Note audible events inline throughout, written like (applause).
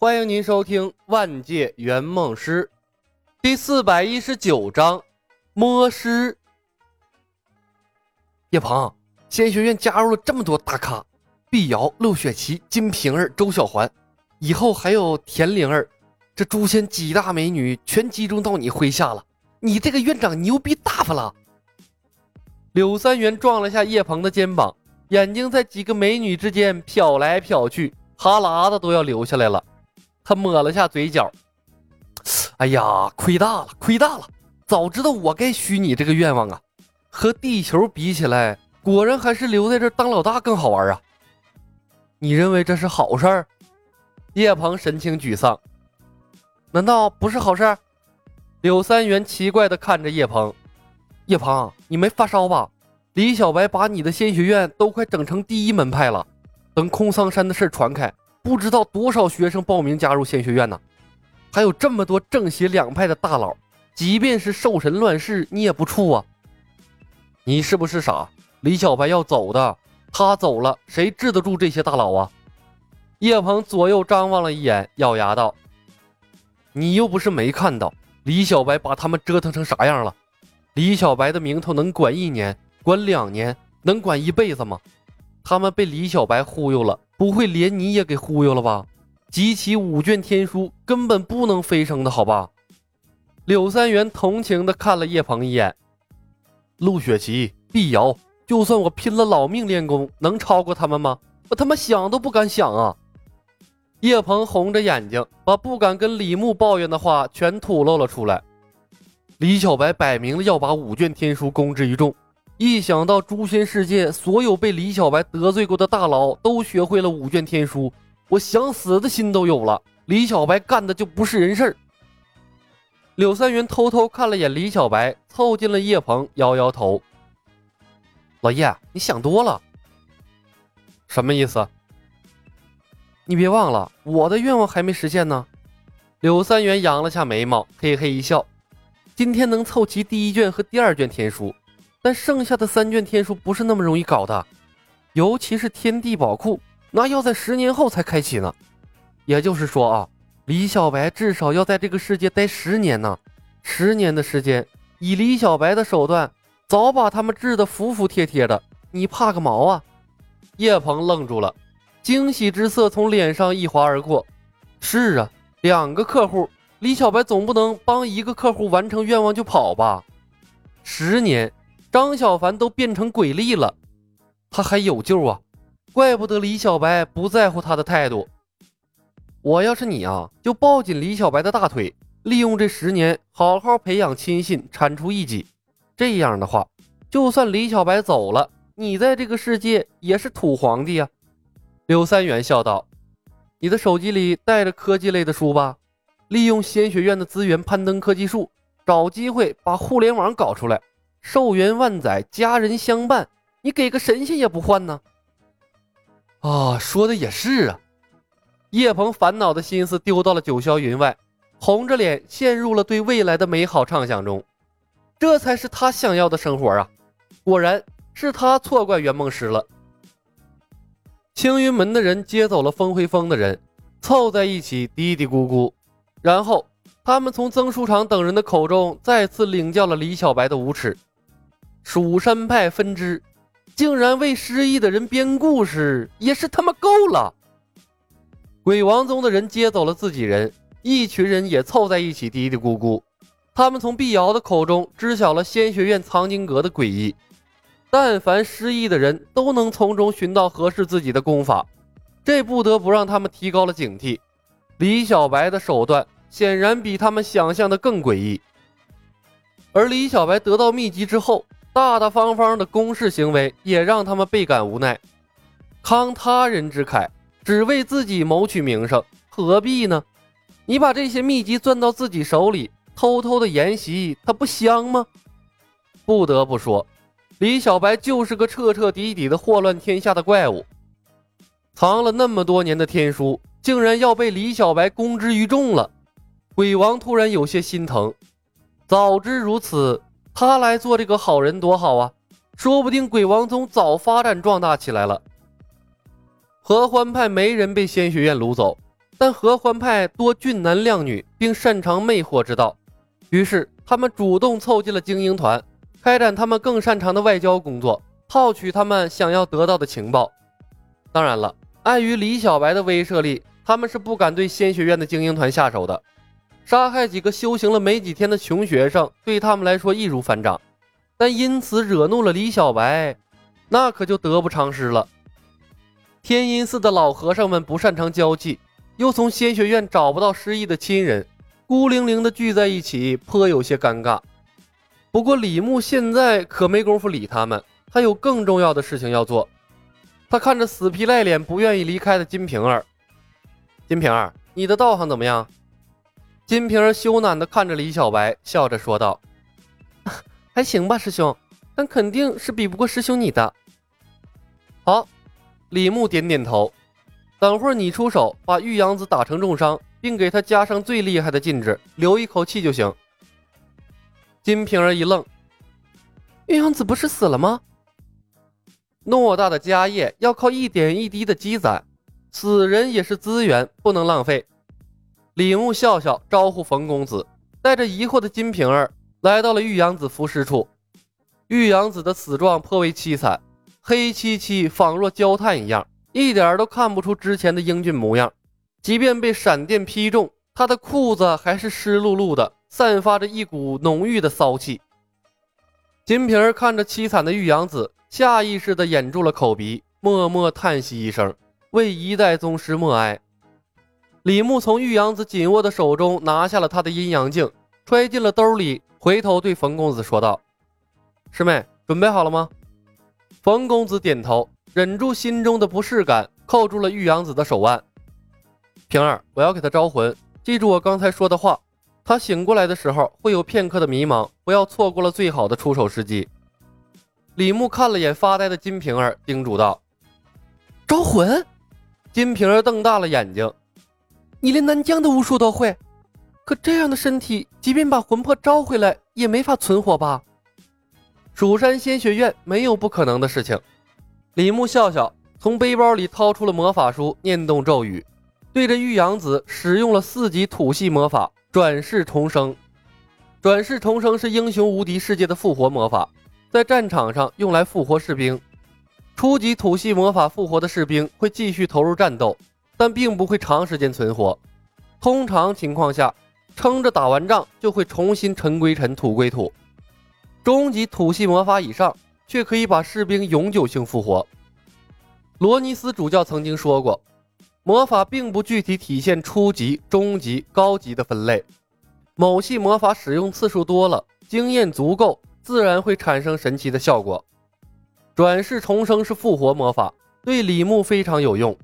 欢迎您收听《万界圆梦师》第四百一十九章《摸尸》。叶鹏，仙学院加入了这么多大咖，碧瑶、陆雪琪、金瓶儿、周小环，以后还有田灵儿，这诛仙几大美女全集中到你麾下了，你这个院长牛逼大发了！柳三元撞了下叶鹏的肩膀，眼睛在几个美女之间瞟来瞟去，哈喇子都要流下来了。他抹了下嘴角，哎呀，亏大了，亏大了！早知道我该许你这个愿望啊！和地球比起来，果然还是留在这当老大更好玩啊！你认为这是好事儿？叶鹏神情沮丧，难道不是好事？柳三元奇怪地看着叶鹏，叶鹏，你没发烧吧？李小白把你的仙学院都快整成第一门派了，等空桑山的事传开。不知道多少学生报名加入仙学院呢，还有这么多正邪两派的大佬，即便是兽神乱世，你也不怵啊！你是不是傻？李小白要走的，他走了，谁治得住这些大佬啊？叶鹏左右张望了一眼，咬牙道：“你又不是没看到李小白把他们折腾成啥样了？李小白的名头能管一年，管两年，能管一辈子吗？他们被李小白忽悠了。”不会连你也给忽悠了吧？集齐五卷天书根本不能飞升的好吧？柳三元同情的看了叶鹏一眼。陆雪琪、碧瑶，就算我拼了老命练功，能超过他们吗？我他妈想都不敢想啊！叶鹏红着眼睛，把不敢跟李牧抱怨的话全吐露了出来。李小白摆明了要把五卷天书公之于众。一想到诛仙世界所有被李小白得罪过的大佬都学会了五卷天书，我想死的心都有了。李小白干的就不是人事儿。柳三元偷偷看了眼李小白，凑近了叶鹏，摇摇头：“老叶，你想多了。什么意思？你别忘了，我的愿望还没实现呢。”柳三元扬了下眉毛，嘿嘿一笑：“今天能凑齐第一卷和第二卷天书。”但剩下的三卷天书不是那么容易搞的，尤其是天地宝库，那要在十年后才开启呢。也就是说啊，李小白至少要在这个世界待十年呢。十年的时间，以李小白的手段，早把他们治得服服帖帖的，你怕个毛啊！叶鹏愣住了，惊喜之色从脸上一划而过。是啊，两个客户，李小白总不能帮一个客户完成愿望就跑吧？十年。张小凡都变成鬼力了，他还有救啊！怪不得李小白不在乎他的态度。我要是你啊，就抱紧李小白的大腿，利用这十年好好培养亲信，铲除异己。这样的话，就算李小白走了，你在这个世界也是土皇帝呀。柳三元笑道：“你的手机里带着科技类的书吧？利用仙学院的资源攀登科技树，找机会把互联网搞出来。”寿元万载，家人相伴，你给个神仙也不换呢？啊，说的也是啊。叶鹏烦恼的心思丢到了九霄云外，红着脸陷入了对未来的美好畅想中。这才是他想要的生活啊！果然是他错怪圆梦师了。青云门的人接走了风辉峰的人，凑在一起嘀嘀咕咕，然后他们从曾书长等人的口中再次领教了李小白的无耻。蜀山派分支竟然为失忆的人编故事，也是他妈够了！鬼王宗的人接走了自己人，一群人也凑在一起嘀嘀咕咕。他们从碧瑶的口中知晓了仙学院藏经阁的诡异。但凡失忆的人都能从中寻到合适自己的功法，这不得不让他们提高了警惕。李小白的手段显然比他们想象的更诡异，而李小白得到秘籍之后。大大方方的公事行为也让他们倍感无奈，慷他人之慨，只为自己谋取名声，何必呢？你把这些秘籍攥到自己手里，偷偷的研习，它不香吗？不得不说，李小白就是个彻彻底底的祸乱天下的怪物，藏了那么多年的天书，竟然要被李小白公之于众了。鬼王突然有些心疼，早知如此。他来做这个好人多好啊！说不定鬼王宗早发展壮大起来了。合欢派没人被仙学院掳走，但合欢派多俊男靓女，并擅长魅惑之道，于是他们主动凑进了精英团，开展他们更擅长的外交工作，套取他们想要得到的情报。当然了，碍于李小白的威慑力，他们是不敢对仙学院的精英团下手的。杀害几个修行了没几天的穷学生，对他们来说易如反掌，但因此惹怒了李小白，那可就得不偿失了。天阴寺的老和尚们不擅长交际。又从仙学院找不到失忆的亲人，孤零零的聚在一起，颇有些尴尬。不过李牧现在可没工夫理他们，他有更重要的事情要做。他看着死皮赖脸不愿意离开的金瓶儿，金瓶儿，你的道行怎么样？金瓶儿羞赧地看着李小白，笑着说道：“ (laughs) 还行吧，师兄，但肯定是比不过师兄你的。”好，李牧点点头。等会儿你出手把玉阳子打成重伤，并给他加上最厉害的禁制，留一口气就行。金瓶儿一愣，玉阳子不是死了吗？偌大的家业要靠一点一滴的积攒，死人也是资源，不能浪费。李牧笑笑，招呼冯公子，带着疑惑的金瓶儿来到了玉阳子服尸处。玉阳子的死状颇为凄惨，黑漆漆，仿若焦炭一样。一点都看不出之前的英俊模样，即便被闪电劈中，他的裤子还是湿漉漉的，散发着一股浓郁的骚气。金瓶儿看着凄惨的玉阳子，下意识地掩住了口鼻，默默叹息一声，为一代宗师默哀。李牧从玉阳子紧握的手中拿下了他的阴阳镜，揣进了兜里，回头对冯公子说道：“师妹，准备好了吗？”冯公子点头。忍住心中的不适感，扣住了玉阳子的手腕。平儿，我要给他招魂，记住我刚才说的话。他醒过来的时候会有片刻的迷茫，不要错过了最好的出手时机。李牧看了眼发呆的金瓶儿，叮嘱道：“招魂。”金瓶儿瞪大了眼睛：“你连南疆的巫术都会？可这样的身体，即便把魂魄招回来，也没法存活吧？”蜀山仙学院没有不可能的事情。李牧笑笑，从背包里掏出了魔法书，念动咒语，对着玉阳子使用了四级土系魔法转世重生。转世重生是英雄无敌世界的复活魔法，在战场上用来复活士兵。初级土系魔法复活的士兵会继续投入战斗，但并不会长时间存活。通常情况下，撑着打完仗就会重新尘归尘，土归土。中级土系魔法以上。却可以把士兵永久性复活。罗尼斯主教曾经说过，魔法并不具体体现初级、中级、高级的分类。某系魔法使用次数多了，经验足够，自然会产生神奇的效果。转世重生是复活魔法，对李牧非常有用。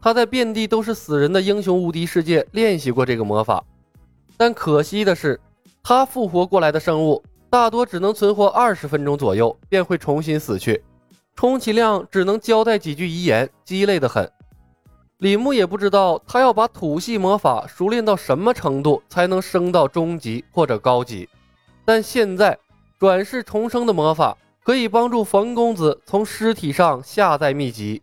他在遍地都是死人的英雄无敌世界练习过这个魔法，但可惜的是，他复活过来的生物。大多只能存活二十分钟左右，便会重新死去，充其量只能交代几句遗言，鸡肋的很。李牧也不知道他要把土系魔法熟练到什么程度才能升到中级或者高级，但现在转世重生的魔法可以帮助冯公子从尸体上下载秘籍。